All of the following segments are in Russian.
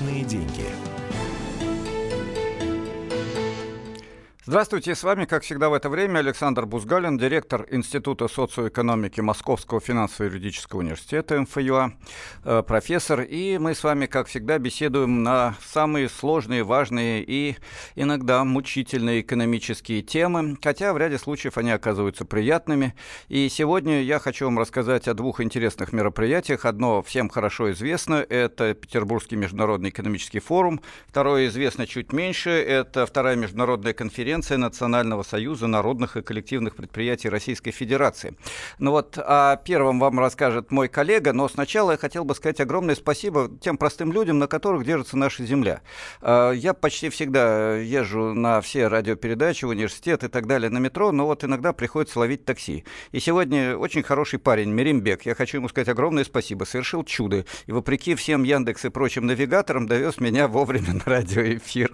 Личные деньги. Здравствуйте, с вами, как всегда в это время, Александр Бузгалин, директор Института социоэкономики Московского финансово-юридического университета МФЮА, э, профессор, и мы с вами, как всегда, беседуем на самые сложные, важные и иногда мучительные экономические темы, хотя в ряде случаев они оказываются приятными. И сегодня я хочу вам рассказать о двух интересных мероприятиях. Одно всем хорошо известно, это Петербургский международный экономический форум, второе известно чуть меньше, это вторая международная конференция конференция Национального союза народных и коллективных предприятий Российской Федерации. Ну вот о первом вам расскажет мой коллега, но сначала я хотел бы сказать огромное спасибо тем простым людям, на которых держится наша земля. А, я почти всегда езжу на все радиопередачи, университет и так далее на метро, но вот иногда приходится ловить такси. И сегодня очень хороший парень, Меримбек, я хочу ему сказать огромное спасибо, совершил чудо. И вопреки всем Яндекс и прочим навигаторам довез меня вовремя на радиоэфир.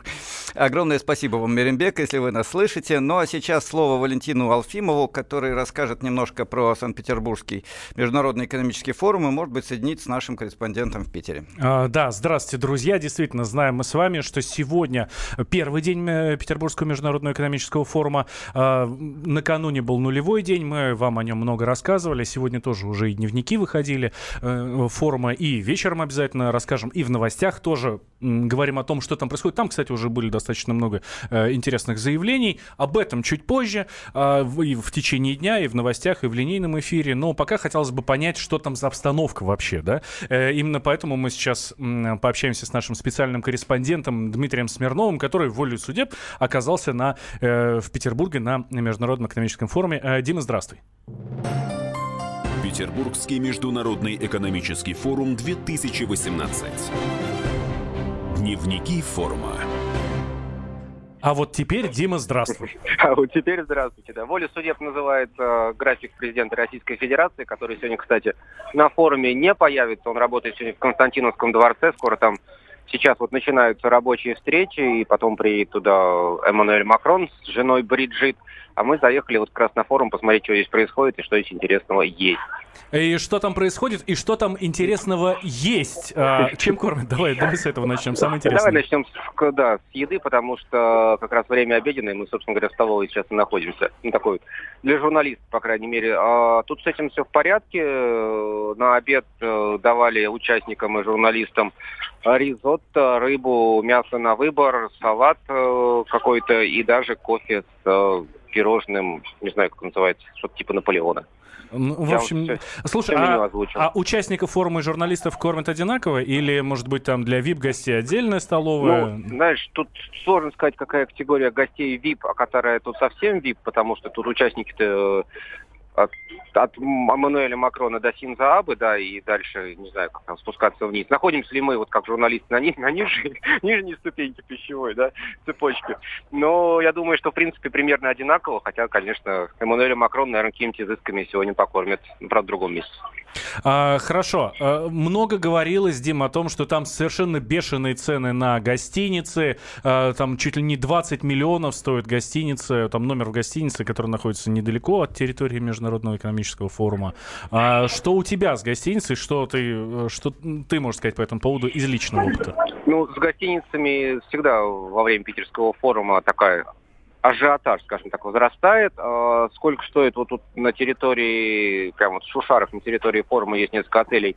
Огромное спасибо вам, Меримбек, если вы нас слышите. Ну а сейчас слово Валентину Алфимову, который расскажет немножко про Санкт-Петербургский международный экономический форум и, может быть, соединить с нашим корреспондентом в Питере. А, да, здравствуйте, друзья. Действительно, знаем мы с вами, что сегодня первый день э, Петербургского международного экономического форума. А, накануне был нулевой день, мы вам о нем много рассказывали. Сегодня тоже уже и дневники выходили э, форума, и вечером обязательно расскажем, и в новостях тоже говорим о том, что там происходит. Там, кстати, уже были достаточно много э, интересных заявлений. Об этом чуть позже, э, и в течение дня, и в новостях, и в линейном эфире. Но пока хотелось бы понять, что там за обстановка вообще, да. Э, именно поэтому мы сейчас пообщаемся с нашим специальным корреспондентом Дмитрием Смирновым, который волю судеб оказался на, в Петербурге на Международном экономическом форуме. Дима, здравствуй. Петербургский международный экономический форум 2018. Дневники форума. А вот теперь, Дима, здравствуй. А вот теперь здравствуйте. Да. Воля судеб называется э, график президента Российской Федерации, который сегодня, кстати, на форуме не появится. Он работает сегодня в Константиновском дворце. Скоро там сейчас вот начинаются рабочие встречи, и потом приедет туда Эммануэль Макрон с женой Бриджит. А мы заехали вот как раз на форум посмотреть, что здесь происходит и что здесь интересного есть. И что там происходит, и что там интересного есть? А, чем кормят? Давай, давай с этого начнем. Самое интересное. Давай начнем с, да, с еды, потому что как раз время обеденное, мы, собственно говоря, в столовой сейчас и находимся. Ну, такой вот, для журналистов, по крайней мере. А, тут с этим все в порядке. На обед э, давали участникам и журналистам ризотто, рыбу, мясо на выбор, салат э, какой-то и даже кофе с э, пирожным, не знаю, как называется, что-то типа Наполеона. Ну, в общем, все, слушай, все а, а участников форума и журналистов кормят одинаково? Или, может быть, там для VIP-гостей отдельная столовая? Ну, знаешь, тут сложно сказать, какая категория гостей VIP, а которая тут совсем VIP, потому что тут участники-то от, от Мануэля Макрона до Синза Абы, да, и дальше, не знаю, как там спускаться вниз. Находимся ли мы, вот как журналисты, на, на нижней, нижней ступеньке пищевой, да, цепочки. Но я думаю, что, в принципе, примерно одинаково, хотя, конечно, Эммануэля Макрон, наверное, какими-то изысками сегодня покормят, ну, правда, в другом месте. А, хорошо. А, много говорилось, Дим, о том, что там совершенно бешеные цены на гостиницы. А, там чуть ли не 20 миллионов стоит гостиница, там номер в гостинице, который находится недалеко от территории Международного экономического форума. А, что у тебя с гостиницей? Что ты, что ты можешь сказать по этому поводу из личного опыта? Ну, с гостиницами всегда во время питерского форума такая ажиотаж, скажем так, возрастает. А, сколько стоит вот тут на территории, прямо вот в Шушарах, на территории форума есть несколько отелей,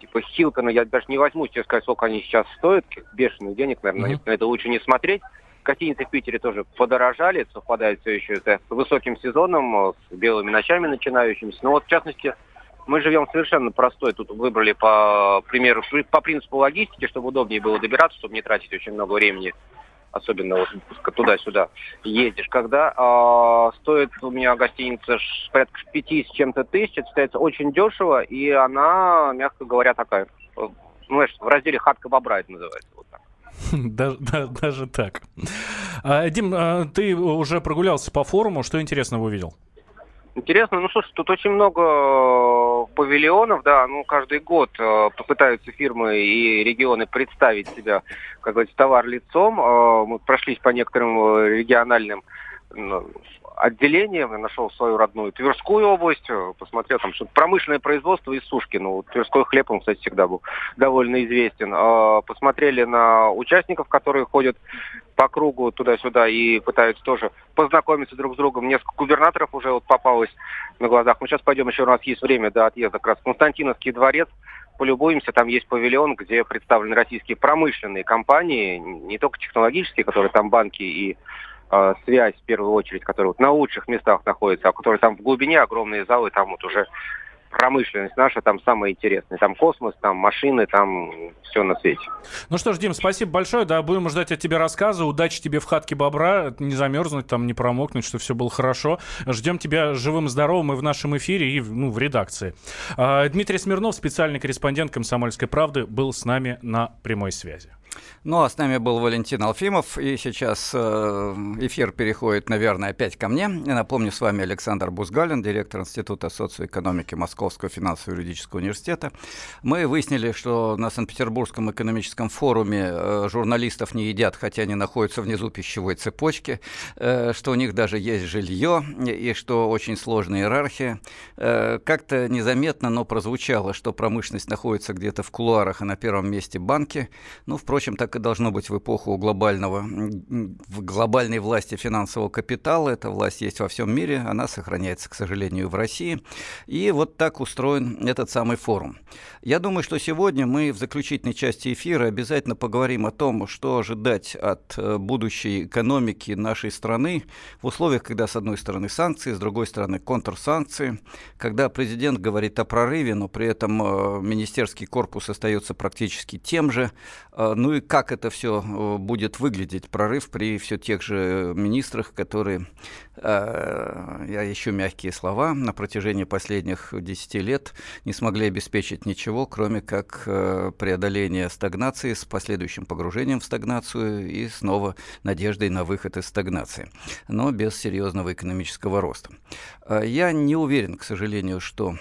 типа Хилтона, я даже не возьму тебе сказать, сколько они сейчас стоят, бешеных денег, наверное, mm-hmm. на это лучше не смотреть. Гостиницы в Питере тоже подорожали, совпадает все еще это с высоким сезоном, с белыми ночами начинающимися. Но вот, в частности, мы живем совершенно простой. Тут выбрали по примеру, по принципу логистики, чтобы удобнее было добираться, чтобы не тратить очень много времени особенно вот туда-сюда ездишь, когда э, стоит у меня гостиница порядка пяти с чем-то тысяч, это считается очень дешево, и она, мягко говоря, такая, ну, знаешь, в разделе хатка бобра это называется. Даже, так. А, Дим, а, ты уже прогулялся по форуму, что интересного увидел? Интересно, ну слушай, тут очень много э, павильонов, да, ну каждый год э, попытаются фирмы и регионы представить себя, как говорится, товар лицом. Э, мы прошлись по некоторым региональным отделение, нашел свою родную Тверскую область, посмотрел там что-то промышленное производство и сушки. Ну, Тверской хлеб, он, кстати, всегда был довольно известен. А, посмотрели на участников, которые ходят по кругу туда-сюда и пытаются тоже познакомиться друг с другом. Несколько губернаторов уже вот попалось на глазах. Мы сейчас пойдем, еще у нас есть время до отъезда, как раз Константиновский дворец полюбуемся, там есть павильон, где представлены российские промышленные компании, не только технологические, которые там банки и э, связь, в первую очередь, которые вот на лучших местах находятся, а которые там в глубине огромные залы, там вот уже промышленность наша там самая интересная. Там космос, там машины, там все на свете. Ну что ж, Дим, спасибо большое. Да, будем ждать от тебя рассказа. Удачи тебе в хатке бобра. Не замерзнуть, там не промокнуть, что все было хорошо. Ждем тебя живым, здоровым и в нашем эфире, и ну, в редакции. А, Дмитрий Смирнов, специальный корреспондент «Комсомольской правды», был с нами на прямой связи. Ну, а с нами был Валентин Алфимов, и сейчас э, эфир переходит, наверное, опять ко мне. Я напомню, с вами Александр Бузгалин, директор Института социоэкономики Московского финансово-юридического университета. Мы выяснили, что на Санкт-Петербургском экономическом форуме э, журналистов не едят, хотя они находятся внизу пищевой цепочки, э, что у них даже есть жилье, и что очень сложная иерархия. Как-то незаметно, но прозвучало, что промышленность находится где-то в кулуарах, а на первом месте банки. Ну, впрочем, так так и должно быть в эпоху глобального, в глобальной власти финансового капитала. Эта власть есть во всем мире, она сохраняется, к сожалению, в России. И вот так устроен этот самый форум. Я думаю, что сегодня мы в заключительной части эфира обязательно поговорим о том, что ожидать от э, будущей экономики нашей страны в условиях, когда с одной стороны санкции, с другой стороны контрсанкции, когда президент говорит о прорыве, но при этом э, министерский корпус остается практически тем же. Э, ну и как это все будет выглядеть, прорыв при все тех же министрах, которые, я ищу мягкие слова, на протяжении последних 10 лет не смогли обеспечить ничего, кроме как э, преодоление стагнации с последующим погружением в стагнацию и снова надеждой на выход из стагнации, но без серьезного экономического роста. Э, я не уверен, к сожалению, что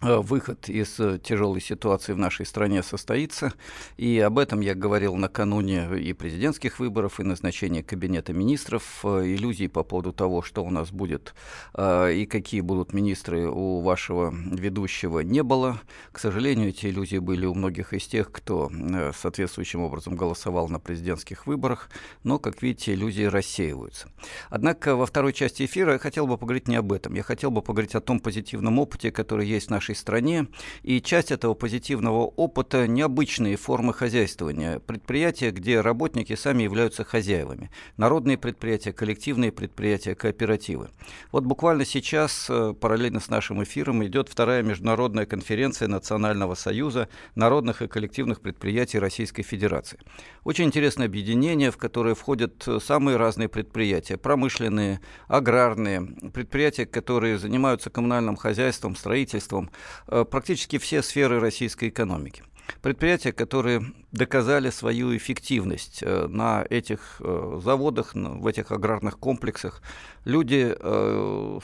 выход из э, тяжелой ситуации в нашей стране состоится. И об этом я говорил накануне и президентских выборов, и назначения кабинета министров. Э, иллюзий по поводу того, что у нас будет и какие будут министры у вашего ведущего не было. К сожалению, эти иллюзии были у многих из тех, кто соответствующим образом голосовал на президентских выборах. Но, как видите, иллюзии рассеиваются. Однако во второй части эфира я хотел бы поговорить не об этом. Я хотел бы поговорить о том позитивном опыте, который есть в нашей нашей стране, и часть этого позитивного опыта – необычные формы хозяйствования. Предприятия, где работники сами являются хозяевами. Народные предприятия, коллективные предприятия, кооперативы. Вот буквально сейчас, э, параллельно с нашим эфиром, идет вторая международная конференция Национального союза народных и коллективных предприятий Российской Федерации. Очень интересное объединение, в которое входят э, самые разные предприятия. Промышленные, аграрные, предприятия, которые занимаются коммунальным хозяйством, строительством, практически все сферы российской экономики. Предприятия, которые доказали свою эффективность э, на этих э, заводах, в этих аграрных комплексах. Люди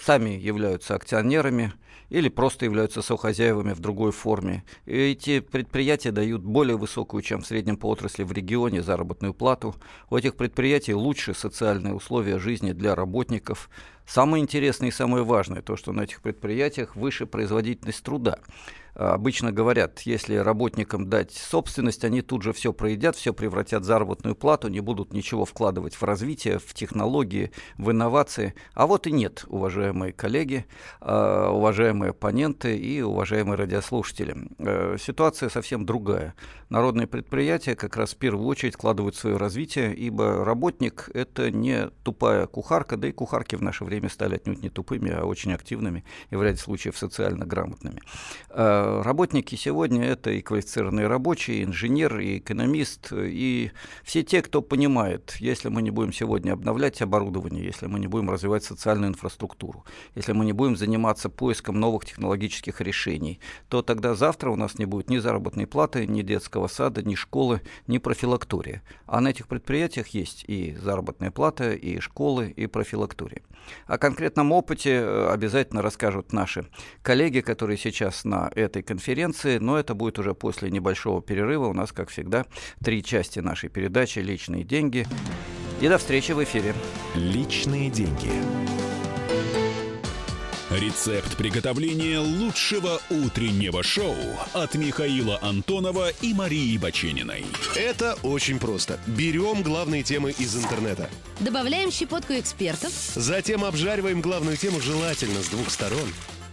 сами являются акционерами или просто являются сохозяевами в другой форме. И эти предприятия дают более высокую, чем в среднем по отрасли в регионе, заработную плату. У этих предприятий лучшие социальные условия жизни для работников – Самое интересное и самое важное то, что на этих предприятиях выше производительность труда. Обычно говорят, если работникам дать собственность, они тут же все проедят, все превратят в заработную плату, не будут ничего вкладывать в развитие, в технологии, в инновации. А вот и нет, уважаемые коллеги, а, уважаемые оппоненты и уважаемые радиослушатели. А, ситуация совсем другая. Народные предприятия как раз в первую очередь вкладывают свое развитие, ибо работник – это не тупая кухарка, да и кухарки в наше время стали отнюдь не тупыми, а очень активными и в ряде случаев социально грамотными работники сегодня это и квалифицированные рабочие, и инженер, и экономист, и все те, кто понимает, если мы не будем сегодня обновлять оборудование, если мы не будем развивать социальную инфраструктуру, если мы не будем заниматься поиском новых технологических решений, то тогда завтра у нас не будет ни заработной платы, ни детского сада, ни школы, ни профилактория. А на этих предприятиях есть и заработная плата, и школы, и профилактория. О конкретном опыте э, обязательно расскажут наши коллеги, которые сейчас на этой конференции, но это будет уже после небольшого перерыва. У нас, как всегда, три части нашей передачи «Личные деньги». И до встречи в эфире. «Личные деньги». Рецепт приготовления лучшего утреннего шоу от Михаила Антонова и Марии Бачениной. Это очень просто. Берем главные темы из интернета. Добавляем щепотку экспертов. Затем обжариваем главную тему желательно с двух сторон.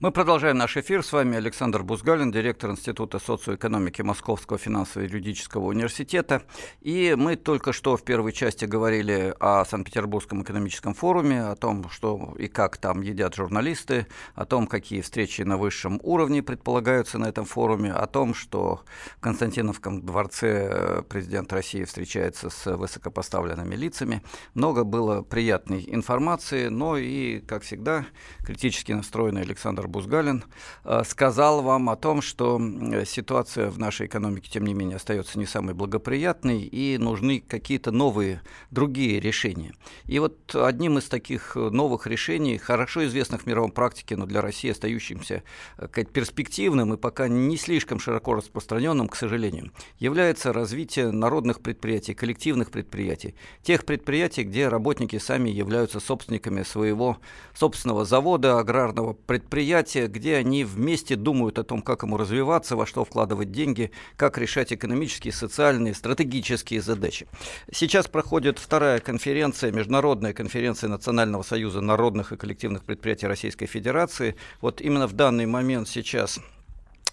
Мы продолжаем наш эфир. С вами Александр Бузгалин, директор Института социоэкономики Московского финансово-юридического университета. И мы только что в первой части говорили о Санкт-Петербургском экономическом форуме, о том, что и как там едят журналисты, о том, какие встречи на высшем уровне предполагаются на этом форуме, о том, что в Константиновском дворце президент России встречается с высокопоставленными лицами. Много было приятной информации, но и, как всегда, критически настроенный Александр Бузгалин, э, сказал вам о том, что ситуация в нашей экономике, тем не менее, остается не самой благоприятной, и нужны какие-то новые, другие решения. И вот одним из таких новых решений, хорошо известных в мировом практике, но для России остающимся э, перспективным и пока не слишком широко распространенным, к сожалению, является развитие народных предприятий, коллективных предприятий, тех предприятий, где работники сами являются собственниками своего собственного завода, аграрного предприятия, мероприятия, где они вместе думают о том, как ему развиваться, во что вкладывать деньги, как решать экономические, социальные, стратегические задачи. Сейчас проходит вторая конференция, международная конференция Национального союза народных и коллективных предприятий Российской Федерации. Вот именно в данный момент сейчас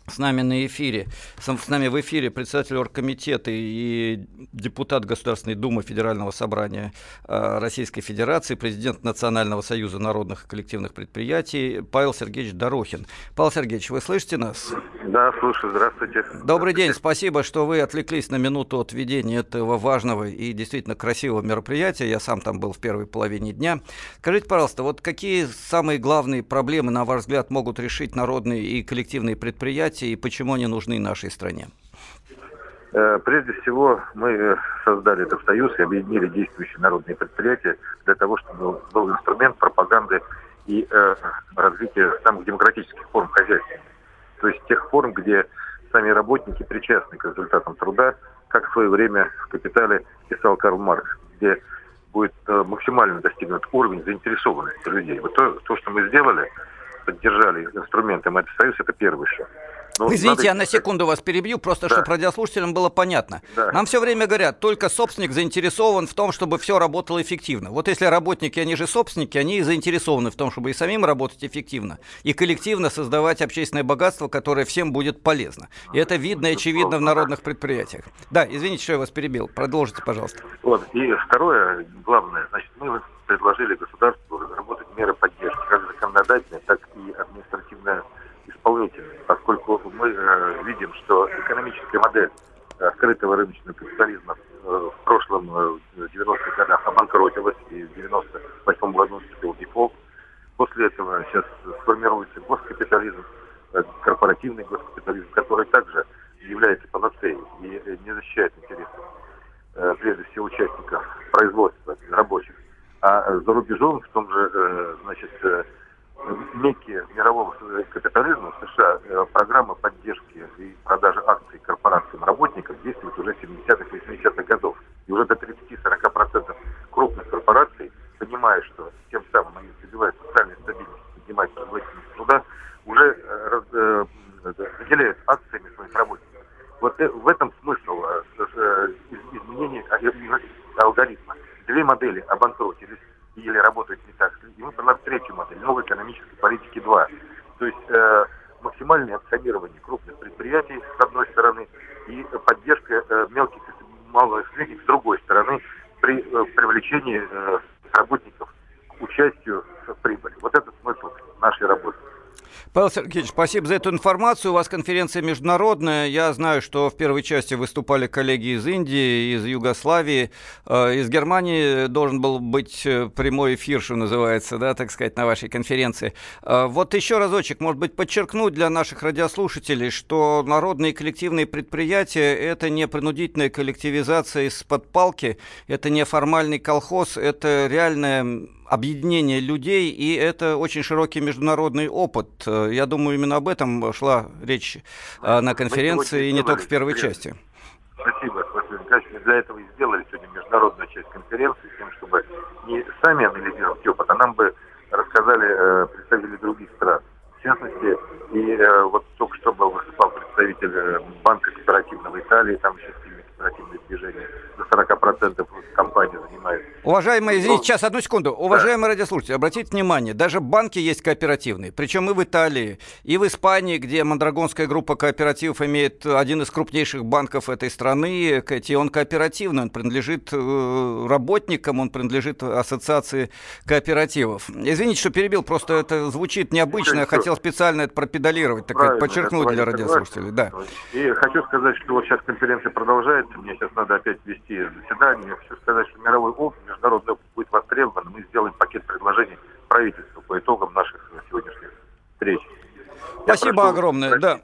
с нами на эфире, с нами в эфире председатель оргкомитета и депутат Государственной Думы Федерального собрания э, Российской Федерации, президент Национального союза народных и коллективных предприятий Павел Сергеевич Дорохин. Павел Сергеевич, вы слышите нас? Да, слушаю, здравствуйте. Добрый день, спасибо, что вы отвлеклись на минуту от ведения этого важного и действительно красивого мероприятия. Я сам там был в первой половине дня. Скажите, пожалуйста, вот какие самые главные проблемы, на ваш взгляд, могут решить народные и коллективные предприятия, предприятия и почему они нужны нашей стране? Э, прежде всего, мы создали этот союз и объединили действующие народные предприятия для того, чтобы был инструмент пропаганды и э, развития самых демократических форм хозяйства. То есть тех форм, где сами работники причастны к результатам труда, как в свое время в «Капитале» писал Карл Маркс, где будет э, максимально достигнут уровень заинтересованности людей. Вот то, то, что мы сделали, поддержали инструментом этот союз, это первый шаг. Ну, Извините, надо... я на секунду вас перебью, просто да. чтобы радиослушателям было понятно. Да. Нам все время говорят, только собственник заинтересован в том, чтобы все работало эффективно. Вот если работники, они же собственники, они заинтересованы в том, чтобы и самим работать эффективно, и коллективно создавать общественное богатство, которое всем будет полезно. И это видно и очевидно в народных предприятиях. Да, извините, что я вас перебил. Продолжите, пожалуйста. Вот. И второе, главное, значит, мы предложили государству разработать меры поддержки, как законодательные, так и административно исполнительные, поскольку мы э, видим, что экономическая модель открытого рыночного капитализма э, в прошлом э, 90-х годах обанкротилась, и в 98 году наступил дефолт. После этого сейчас сформируется госкапитализм, э, корпоративный госкапитализм, который также является панацеей и э, не защищает интересы, э, прежде всего, участников производства, рабочих. А за рубежом, в том же, э, значит, э, некие мирового капитализма в США э, программа поддержки и продажи акций корпорациям работников действует уже с 70-х и 80-х годов. И уже до 30-40% крупных корпораций, понимая, что тем самым они добивают социальной стабильности, поднимают производительность труда, уже э, э, выделяют акциями своих работников. Вот в этом смысл изменения алгоритма. Две модели обанкротились или работают не так. И мы предлагаем третью модель, новой экономической политики 2. То есть э, максимальное акционирование крупных предприятий с одной стороны и поддержка э, мелких и малых средних с другой стороны при э, привлечении э, работников к участию в прибыли. Вот это смысл нашей работы. Павел Сергеевич, спасибо за эту информацию. У вас конференция международная. Я знаю, что в первой части выступали коллеги из Индии, из Югославии. Э, из Германии должен был быть э, прямой эфир, что называется, да, так сказать, на вашей конференции. Э, вот еще разочек, может быть, подчеркнуть для наших радиослушателей, что народные коллективные предприятия – это не принудительная коллективизация из-под палки, это не формальный колхоз, это реальная объединение людей, и это очень широкий международный опыт. Э, я думаю, именно об этом шла речь э, на конференции, и не только в первой части. Спасибо, спасибо. Мы для этого и сделали сегодня международную часть конференции, с тем, чтобы не сами анализировать опыт, а нам бы рассказали э, представители других стран. В частности, и э, вот только что был выступал представитель Банка кооперативного Италии, там еще кооперативные движения, до 40% компания занимает. Уважаемые, извините, сейчас, одну секунду. Уважаемые да. радиослушатели, обратите внимание, даже банки есть кооперативные, причем и в Италии, и в Испании, где Мондрагонская группа кооперативов имеет один из крупнейших банков этой страны, и он кооперативный, он принадлежит э, работникам, он принадлежит ассоциации кооперативов. Извините, что перебил, просто это звучит необычно, я хотел специально это пропедалировать, так Правильно, подчеркнуть для радиослушателей. Да. И хочу сказать, что вот сейчас конференция продолжается, мне сейчас надо опять вести заседание, я хочу сказать, что мировой опыт, международный опыт будет востребован, мы сделаем пакет предложений правительству по итогам наших сегодняшних встреч. Спасибо прошу, огромное. Да.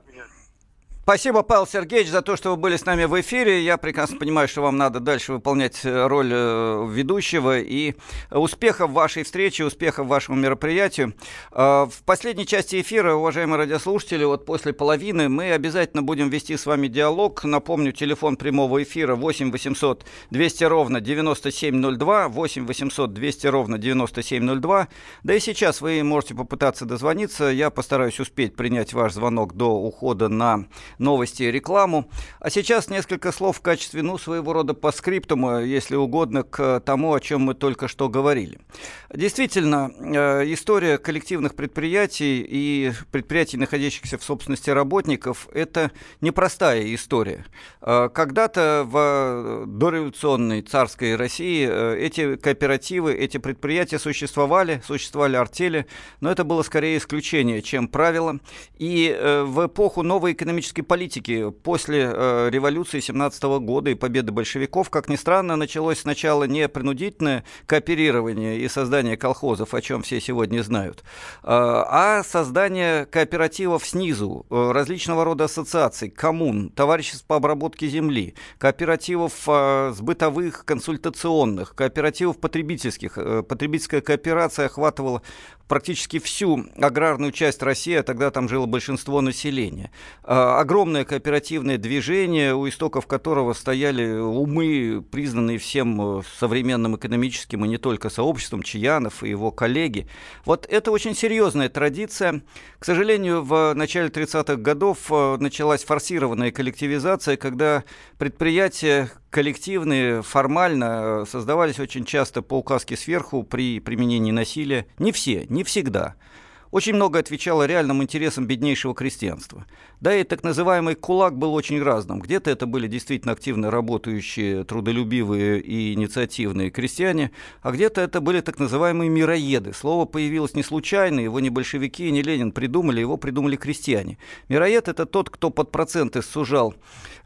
Спасибо, Павел Сергеевич, за то, что вы были с нами в эфире. Я прекрасно понимаю, что вам надо дальше выполнять э, роль э, ведущего. И успехов вашей встрече, успехов вашему мероприятию. Э, в последней части эфира, уважаемые радиослушатели, вот после половины мы обязательно будем вести с вами диалог. Напомню, телефон прямого эфира 8 800 200 ровно 9702, 8 800 200 ровно 9702. Да и сейчас вы можете попытаться дозвониться. Я постараюсь успеть принять ваш звонок до ухода на новости и рекламу. А сейчас несколько слов в качестве, ну, своего рода по скриптуму, если угодно, к тому, о чем мы только что говорили. Действительно, э, история коллективных предприятий и предприятий, находящихся в собственности работников, это непростая история. Э, когда-то в дореволюционной царской России э, эти кооперативы, эти предприятия существовали, существовали артели, но это было скорее исключение, чем правило. И в эпоху новой экономической политики после революции 17 года и победы большевиков, как ни странно, началось сначала не принудительное кооперирование и создание колхозов, о чем все сегодня знают, а, а создание кооперативов снизу, э, различного рода ассоциаций, коммун, товариществ по обработке земли, кооперативов а, с бытовых, консультационных, кооперативов потребительских. Э, потребительская кооперация охватывала практически всю аграрную часть России, а тогда там жило большинство населения. А, огромное кооперативное движение, у истоков которого стояли умы, признанные всем э, современным экономическим и не только сообществом, Чаянов и его коллеги. Вот это очень серьезная традиция. К сожалению, в начале 30-х годов э, началась форсированная коллективизация, когда предприятия коллективные формально э, создавались очень часто по указке сверху при применении насилия. Не все, не всегда очень много отвечало реальным интересам беднейшего крестьянства. Да и так называемый кулак был очень разным. Где-то это были действительно активно работающие, трудолюбивые и инициативные крестьяне, а где-то это были так называемые мироеды. Слово появилось не случайно, его не большевики, не Ленин придумали, его придумали крестьяне. Мироед – это тот, кто под проценты сужал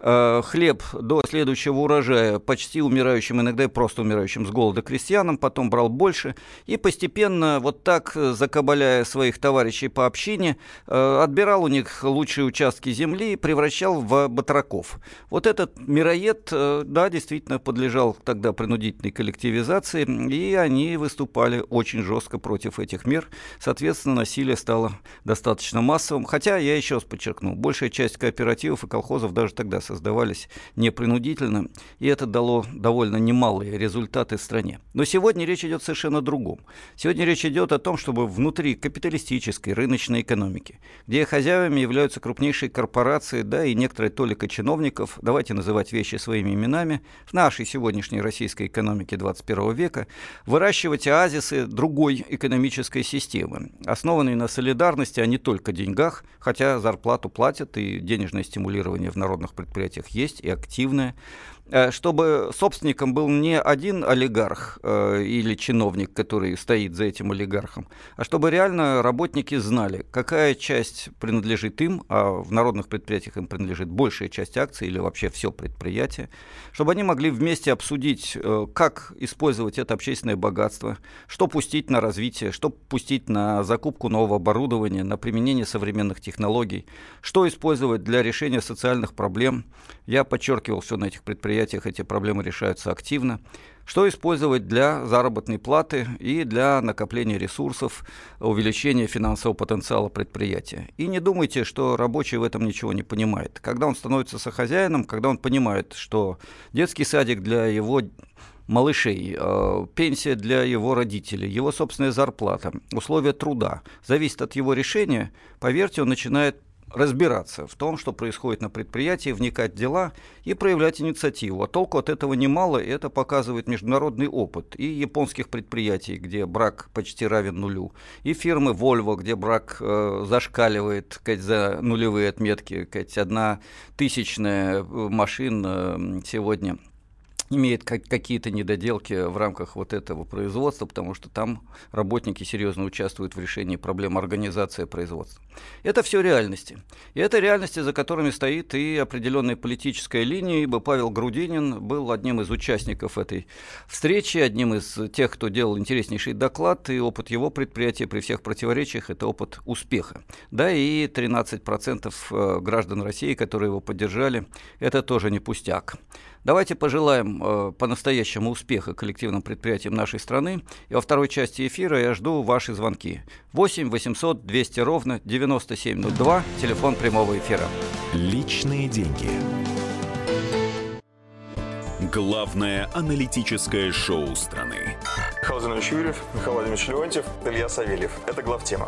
э, хлеб до следующего урожая почти умирающим, иногда и просто умирающим с голода крестьянам, потом брал больше и постепенно вот так, закабаляя своих своих товарищей по общине, э, отбирал у них лучшие участки земли и превращал в батраков. Вот этот мироед, э, да, действительно подлежал тогда принудительной коллективизации, и они выступали очень жестко против этих мер. Соответственно, насилие стало достаточно массовым. Хотя, я еще раз подчеркну, большая часть кооперативов и колхозов даже тогда создавались непринудительно, и это дало довольно немалые результаты стране. Но сегодня речь идет совершенно о другом. Сегодня речь идет о том, чтобы внутри капиталистического капиталистической рыночной экономики, где хозяевами являются крупнейшие корпорации, да и некоторые толика чиновников, давайте называть вещи своими именами, в нашей сегодняшней российской экономике 21 века, выращивать оазисы другой экономической системы, основанной на солидарности, а не только деньгах, хотя зарплату платят и денежное стимулирование в народных предприятиях есть, и активное. Э, чтобы собственником был не один олигарх э, или чиновник, который стоит за этим олигархом, а чтобы реально работники знали, какая часть принадлежит им, а в народных предприятиях им принадлежит большая часть акций или вообще все предприятие, чтобы они могли вместе обсудить, э, как использовать это общественное богатство, что пустить на развитие, что пустить на закупку нового оборудования, на применение современных технологий, что использовать для решения социальных проблем. Я подчеркивал, что на этих предприятиях эти проблемы решаются активно. Что использовать для заработной платы и для накопления ресурсов, увеличения финансового потенциала предприятия. И не думайте, что рабочий в этом ничего не понимает. Когда он становится сохозяином, когда он понимает, что детский садик для его малышей, э, пенсия для его родителей, его собственная зарплата, условия труда зависит от его решения, поверьте, он начинает разбираться в том, что происходит на предприятии, вникать в дела и проявлять инициативу. А толку от этого немало, и это показывает международный опыт и японских предприятий, где брак почти равен нулю, и фирмы Volvo, где брак э, зашкаливает сказать, за нулевые отметки, сказать, одна тысячная машин сегодня имеет как, какие-то недоделки в рамках вот этого производства, потому что там работники серьезно участвуют в решении проблем организации производства. Это все реальности. И это реальности, за которыми стоит и определенная политическая линия, ибо Павел Грудинин был одним из участников этой встречи, одним из тех, кто делал интереснейший доклад, и опыт его предприятия при всех противоречиях – это опыт успеха. Да, и 13% э, граждан России, которые его поддержали, это тоже не пустяк. Давайте пожелаем э, по-настоящему успеха коллективным предприятиям нашей страны. И во второй части эфира я жду ваши звонки. 8 800 200 ровно 9702, телефон прямого эфира. Личные деньги. Главное аналитическое шоу страны. Михаил Юрьев, Михаил Владимирович Леонтьев, Илья Савельев. Это главтема.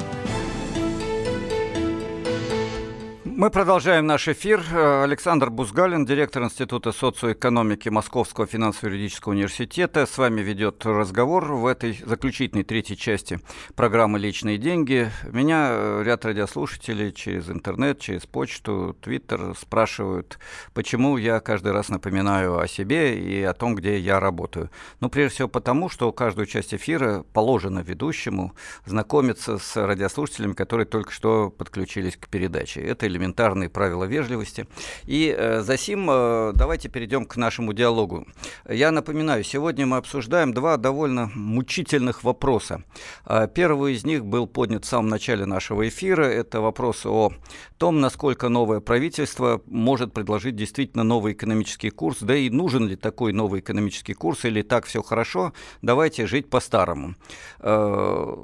Мы продолжаем наш эфир. Э, Александр Бузгалин, директор Института социоэкономики Московского финансово-юридического университета, с вами ведет разговор в этой заключительной третьей части программы «Личные деньги». Меня э, ряд радиослушателей через интернет, через почту, твиттер спрашивают, почему я каждый раз напоминаю о себе и о том, где я работаю. Ну, прежде всего потому, что каждую часть эфира положено ведущему знакомиться с радиослушателями, которые только что подключились к передаче. Это элемент элементарные правила вежливости. И э, за сим э, давайте перейдем к нашему диалогу. Я напоминаю, сегодня мы обсуждаем два довольно мучительных вопроса. Э, первый из них был поднят в самом начале нашего эфира. Это вопрос о том, насколько новое правительство может предложить действительно новый экономический курс, да и нужен ли такой новый экономический курс, или так все хорошо, давайте жить по-старому. Э,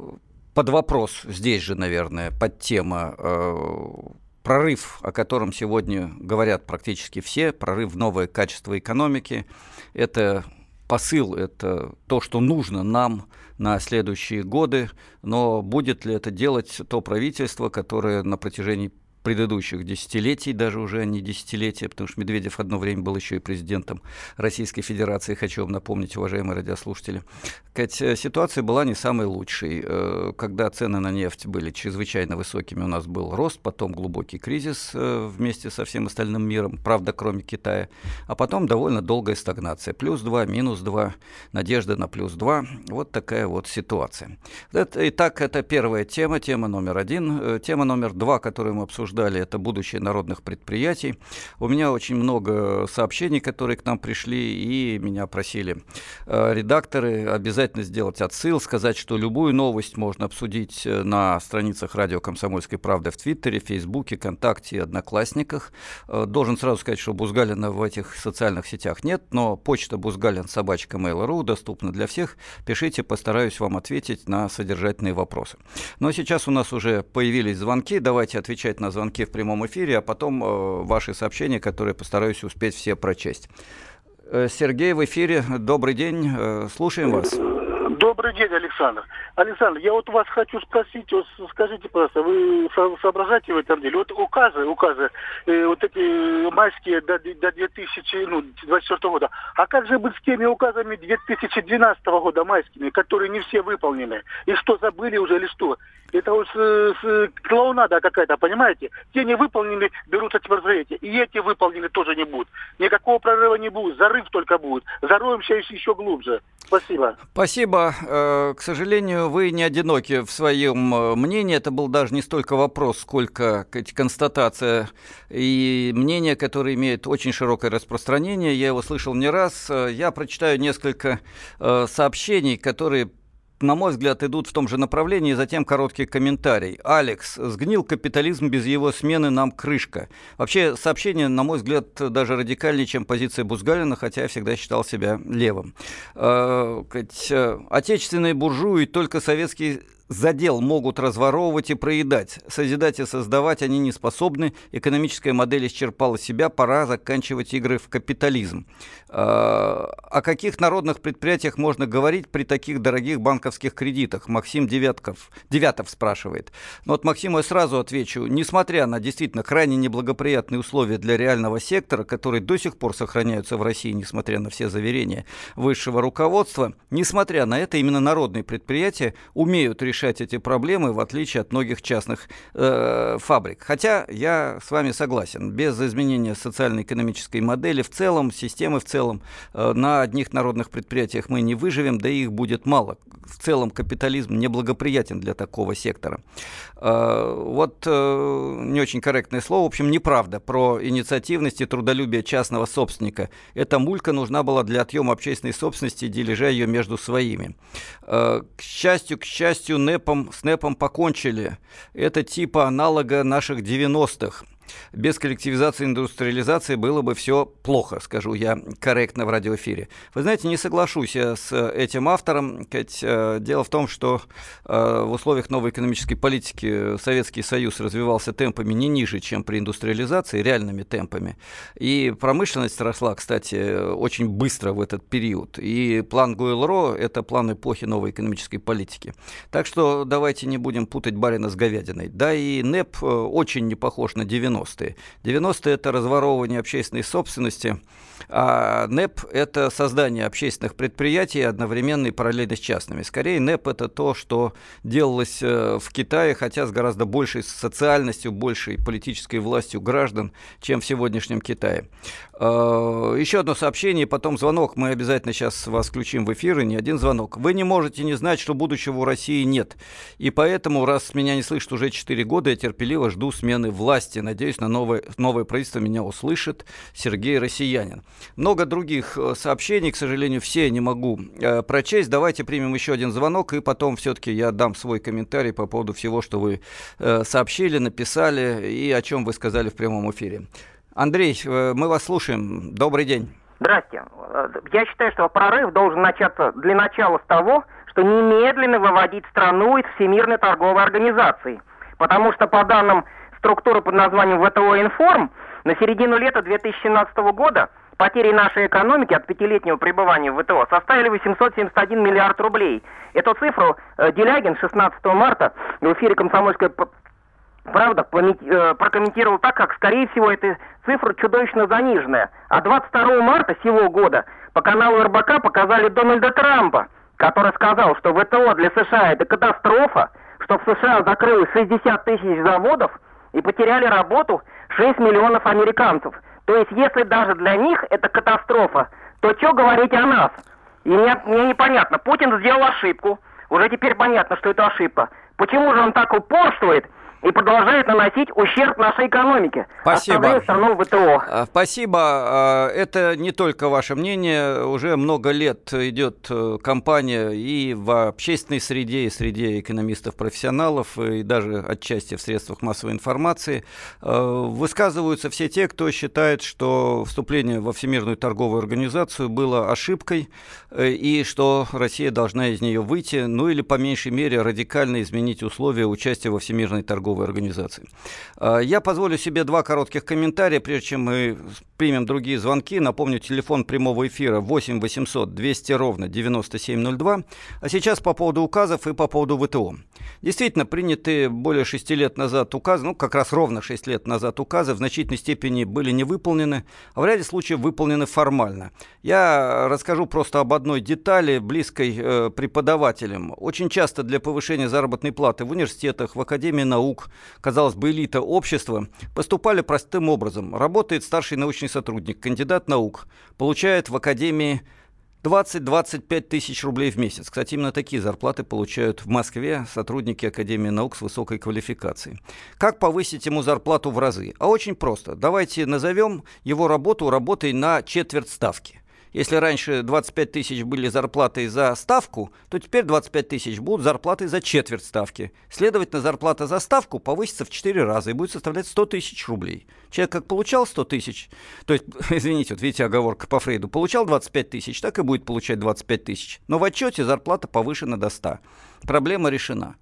под вопрос здесь же, наверное, под тема э, прорыв, о котором сегодня говорят практически все, прорыв в новое качество экономики, это посыл, это то, что нужно нам на следующие годы, но будет ли это делать то правительство, которое на протяжении предыдущих десятилетий, даже уже не десятилетия, потому что Медведев одно время был еще и президентом Российской Федерации, хочу вам напомнить, уважаемые радиослушатели. Кать, э, ситуация была не самой лучшей. Э, когда цены на нефть были чрезвычайно высокими, у нас был рост, потом глубокий кризис э, вместе со всем остальным миром, правда, кроме Китая, а потом довольно долгая стагнация. Плюс 2, минус 2, надежда на плюс 2. Вот такая вот ситуация. Итак, это первая тема, тема номер один. Тема номер два, которую мы обсуждаем, обсуждали, это будущее народных предприятий. У меня очень много сообщений, которые к нам пришли, и меня просили э, редакторы обязательно сделать отсыл, сказать, что любую новость можно обсудить э, на страницах радио «Комсомольской правды» в Твиттере, Фейсбуке, ВКонтакте Одноклассниках. Э, должен сразу сказать, что Бузгалина в этих социальных сетях нет, но почта бузгалин собачка mail.ru доступна для всех. Пишите, постараюсь вам ответить на содержательные вопросы. Но сейчас у нас уже появились звонки, давайте отвечать на звонки в прямом эфире, а потом э, ваши сообщения, которые постараюсь успеть все прочесть. Э, Сергей в эфире. Добрый день. Э, слушаем вас. Добрый день, Александр. Александр, я вот вас хочу спросить, вот скажите, пожалуйста, вы соображаете в этом деле? Вот указы, указы, э, вот эти майские до, до 2024 ну, года. А как же быть с теми указами 2012 года майскими, которые не все выполнены? И что, забыли уже или что? Это вот с, с, клоунада какая-то, понимаете? Те не выполнены, берутся эти. И эти выполнены тоже не будут. Никакого прорыва не будет, зарыв только будет. Зароемся еще глубже. Спасибо. Спасибо. Э, к сожалению, вы не одиноки в своем э, мнении. Это был даже не столько вопрос, сколько констатация и мнение, которое имеет очень широкое распространение. Я его слышал не раз. Э, я прочитаю несколько сообщений, которые на мой взгляд, идут в том же направлении, затем короткий комментарий. Алекс, сгнил капитализм, без его смены нам крышка. Вообще, сообщение, на мой взгляд, даже радикальнее, чем позиция Бузгалина, хотя я всегда считал себя левым. Э, отечественные буржуи только советский задел могут разворовывать и проедать. Созидать и создавать они не способны. Экономическая модель исчерпала себя. Пора заканчивать игры в капитализм. А, о каких народных предприятиях можно говорить при таких дорогих банковских кредитах? Максим Девятков, Девятов спрашивает. Ну вот Максиму я сразу отвечу. Несмотря на действительно крайне неблагоприятные условия для реального сектора, которые до сих пор сохраняются в России, несмотря на все заверения высшего руководства, несмотря на это, именно народные предприятия умеют решать решать эти проблемы, в отличие от многих частных э, фабрик. Хотя я с вами согласен, без изменения социально-экономической модели в целом, системы в целом, э, на одних народных предприятиях мы не выживем, да и их будет мало. В целом капитализм неблагоприятен для такого сектора. Э, вот э, не очень корректное слово, в общем, неправда про инициативность и трудолюбие частного собственника. Эта мулька нужна была для отъема общественной собственности, дележа ее между своими. Э, к счастью, к счастью, НЭПом, с НЭПом покончили. Это типа аналога наших 90-х без коллективизации и индустриализации было бы все плохо, скажу я корректно в радиоэфире. Вы знаете, не соглашусь я с этим автором. Э, дело в том, что э, в условиях новой экономической политики Советский Союз развивался темпами не ниже, чем при индустриализации, реальными темпами. И промышленность росла, кстати, очень быстро в этот период. И план Гуэлро – это план эпохи новой экономической политики. Так что давайте не будем путать барина с говядиной. Да и НЭП э, очень не похож на 90 90-е. 90-е – это разворовывание общественной собственности, а НЭП – это создание общественных предприятий одновременно и параллельно с частными. Скорее, НЭП – это то, что делалось э, в Китае, хотя с гораздо большей социальностью, большей политической властью граждан, чем в сегодняшнем Китае. Э, еще одно сообщение, потом звонок. Мы обязательно сейчас вас включим в эфир, и не один звонок. Вы не можете не знать, что будущего у России нет. И поэтому, раз меня не слышат уже 4 года, я терпеливо жду смены власти. Надеюсь, на новое, новое правительство меня услышит Сергей Россиянин. Много других э, сообщений, к сожалению, все не могу э, прочесть. Давайте примем еще один звонок, и потом все-таки я дам свой комментарий по поводу всего, что вы э, сообщили, написали и о чем вы сказали в прямом эфире. Андрей, э, мы вас слушаем. Добрый день. Здрасте. Э, я считаю, что прорыв должен начаться для начала с того, что немедленно выводить страну из Всемирной торговой организации. Потому что по данным структуры под названием ВТО Информ, на середину лета 2017 года потери нашей экономики от пятилетнего пребывания в ВТО составили 871 миллиард рублей. Эту цифру э, Делягин 16 марта в эфире «Комсомольской правда э, прокомментировал так, как, скорее всего, эта цифра чудовищно заниженная. А 22 марта сего года по каналу РБК показали Дональда Трампа, который сказал, что ВТО для США это катастрофа, что в США закрылось 60 тысяч заводов и потеряли работу 6 миллионов американцев. То есть, если даже для них это катастрофа, то что говорить о нас? И мне, мне непонятно, Путин сделал ошибку, уже теперь понятно, что это ошибка. Почему же он так упорствует и продолжает наносить ущерб нашей экономике. Спасибо. страну ВТО. А, спасибо. А, это не только ваше мнение. Уже много лет идет э, кампания и в общественной среде, и среди экономистов-профессионалов, и даже отчасти в средствах массовой информации. Э, высказываются все те, кто считает, что вступление во Всемирную торговую организацию было ошибкой, э, и что Россия должна из нее выйти, ну или по меньшей мере радикально изменить условия участия во Всемирной торговой торговой организации. А, я позволю себе два коротких комментария, прежде чем мы примем другие звонки. Напомню, телефон прямого эфира 8 800 200 ровно 9702. А сейчас по поводу указов и по поводу ВТО. Действительно, принятые более 6 лет назад указы, ну, как раз ровно 6 лет назад указы в значительной степени были не выполнены, а в ряде случаев выполнены формально. Я расскажу просто об одной детали, близкой э, преподавателям. Очень часто для повышения заработной платы в университетах, в Академии наук, казалось бы, элита общества, поступали простым образом. Работает старший научный сотрудник, кандидат наук, получает в Академии 20-25 тысяч рублей в месяц. Кстати, именно такие зарплаты получают в Москве сотрудники Академии наук с высокой квалификацией. Как повысить ему зарплату в разы? А очень просто. Давайте назовем его работу работой на четверть ставки. Если раньше 25 тысяч были зарплаты за ставку, то теперь 25 тысяч будут зарплаты за четверть ставки. Следовательно, зарплата за ставку повысится в 4 раза и будет составлять 100 тысяч рублей. Человек как получал 100 тысяч, то есть, извините, вот видите оговорка по Фрейду, получал 25 тысяч, так и будет получать 25 тысяч. Но в отчете зарплата повышена до 100. Проблема решена.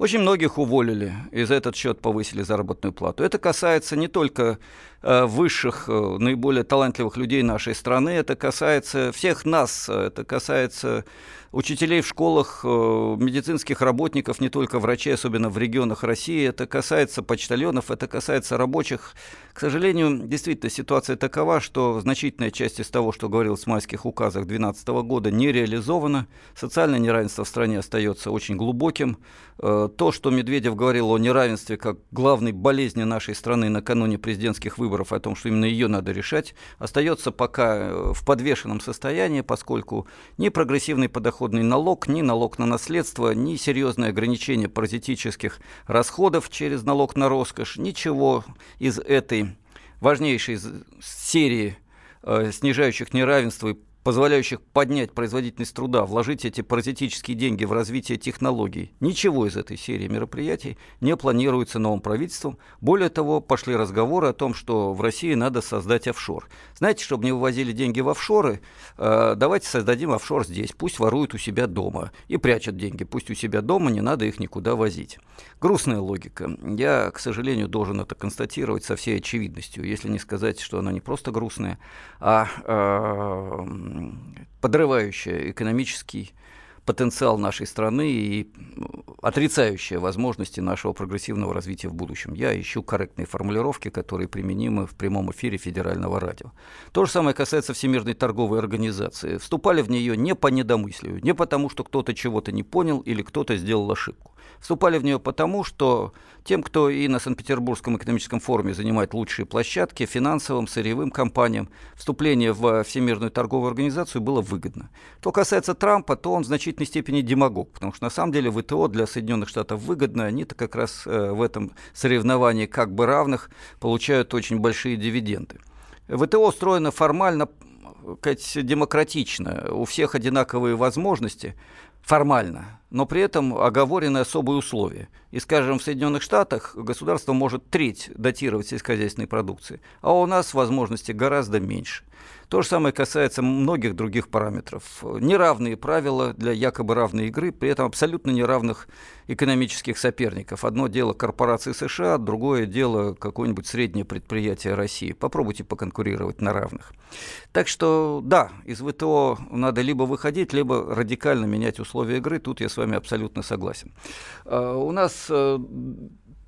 Очень многих уволили, и за этот счет повысили заработную плату. Это касается не только высших, э, наиболее талантливых людей нашей страны, это касается всех нас, это касается учителей в школах, э, медицинских работников, не только врачей, особенно в регионах России. Это касается почтальонов, это касается рабочих. К сожалению, действительно, ситуация такова, что значительная часть из того, что говорилось в майских указах 2012 года, не реализована. Социальное неравенство в стране остается очень глубоким. Э, то, что Медведев говорил о неравенстве как главной болезни нашей страны накануне президентских выборов, о том, что именно ее надо решать, остается пока э, в подвешенном состоянии, поскольку ни прогрессивный подоход подоходный налог, ни налог на наследство, ни серьезные ограничения паразитических расходов через налог на роскошь, ничего из этой важнейшей серии э, снижающих неравенство и позволяющих поднять производительность труда, вложить эти паразитические деньги в развитие технологий. Ничего из этой серии мероприятий не планируется новым правительством. Более того, пошли разговоры о том, что в России надо создать офшор. Знаете, чтобы не вывозили деньги в офшоры, э, давайте создадим офшор здесь. Пусть воруют у себя дома и прячут деньги. Пусть у себя дома, не надо их никуда возить. Грустная логика. Я, к сожалению, должен это констатировать со всей очевидностью, если не сказать, что она не просто грустная, а э, подрывающая экономический потенциал нашей страны и отрицающая возможности нашего прогрессивного развития в будущем. Я ищу корректные формулировки, которые применимы в прямом эфире федерального радио. То же самое касается Всемирной торговой организации. Вступали в нее не по недомыслию, не потому, что кто-то чего-то не понял или кто-то сделал ошибку. Вступали в нее потому, что тем, кто и на Санкт-Петербургском экономическом форуме занимает лучшие площадки, финансовым, сырьевым компаниям, вступление в Всемирную торговую организацию было выгодно. Что касается Трампа, то он в значительной степени демагог, потому что на самом деле ВТО для Соединенных Штатов выгодно, они-то как раз э, в этом соревновании как бы равных получают очень большие дивиденды. ВТО устроено формально сказать, демократично, у всех одинаковые возможности формально, но при этом оговорены особые условия. И, скажем, в Соединенных Штатах государство может треть датировать сельскохозяйственной продукции, а у нас возможности гораздо меньше. То же самое касается многих других параметров. Неравные правила для якобы равной игры, при этом абсолютно неравных экономических соперников. Одно дело корпорации США, другое дело какое-нибудь среднее предприятие России. Попробуйте поконкурировать на равных. Так что, да, из ВТО надо либо выходить, либо радикально менять условия игры. Тут я с вами абсолютно согласен. А, у нас э,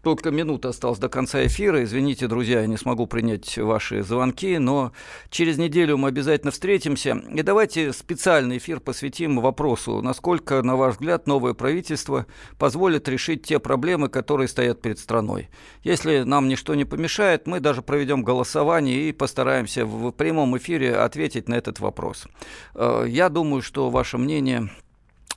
только минута осталась до конца эфира. Извините, друзья, я не смогу принять ваши звонки, но через неделю мы обязательно встретимся. И давайте специальный эфир посвятим вопросу, насколько, на ваш взгляд, новое правительство позволит решить те проблемы, которые стоят перед страной. Если нам ничто не помешает, мы даже проведем голосование и постараемся в прямом эфире ответить на этот вопрос. Э, я думаю, что ваше мнение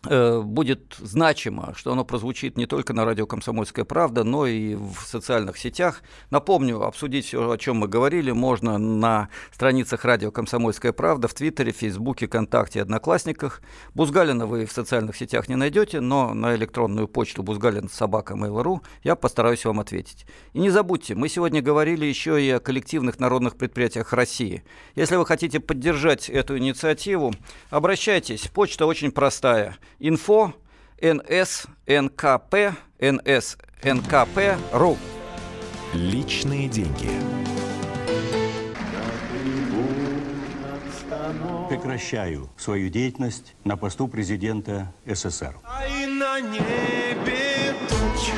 будет значимо, что оно прозвучит не только на радио «Комсомольская правда», но и в социальных сетях. Напомню, обсудить все, о чем мы говорили, можно на страницах радио «Комсомольская правда» в Твиттере, Фейсбуке, ВКонтакте Одноклассниках. Бузгалина вы в социальных сетях не найдете, но на электронную почту бузгалин собака mail.ru я постараюсь вам ответить. И не забудьте, мы сегодня говорили еще и о коллективных народных предприятиях России. Если вы хотите поддержать эту инициативу, обращайтесь. Почта очень простая – info nsnkp nsnkp.ру. Личные деньги. Прекращаю свою деятельность на посту президента СССР. А и на небе тучи.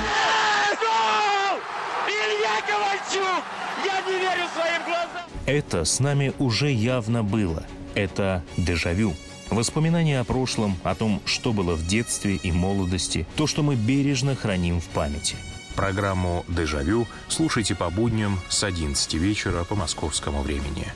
Илья Ковальчук! Я не верю своим глазам! Это с нами уже явно было. Это дежавю. Воспоминания о прошлом, о том, что было в детстве и молодости, то, что мы бережно храним в памяти. Программу «Дежавю» слушайте по будням с 11 вечера по московскому времени.